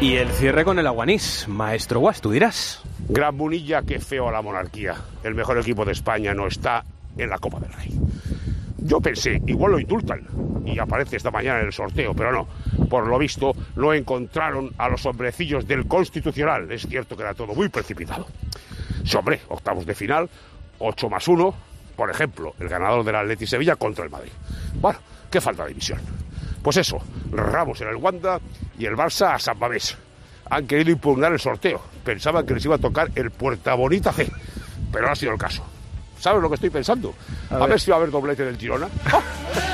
Y el cierre con el Aguanís. Maestro Guas, tú dirás. Gran Munilla, qué feo a la monarquía. El mejor equipo de España no está en la Copa del Rey. Yo pensé, igual lo indultan y aparece esta mañana en el sorteo, pero no. Por lo visto, no encontraron a los hombrecillos del Constitucional. Es cierto que era todo muy precipitado. Sí, hombre, octavos de final, 8 más 1, por ejemplo, el ganador del Atleti Sevilla contra el Madrid. Bueno, qué falta de división. Pues eso, Ramos en el Wanda y el Barça a San Mamés. Han querido impugnar el sorteo. Pensaban que les iba a tocar el Puerta Bonita C, pero no ha sido el caso. ¿Sabes lo que estoy pensando? A, ver. si va a haber doblete del Girona.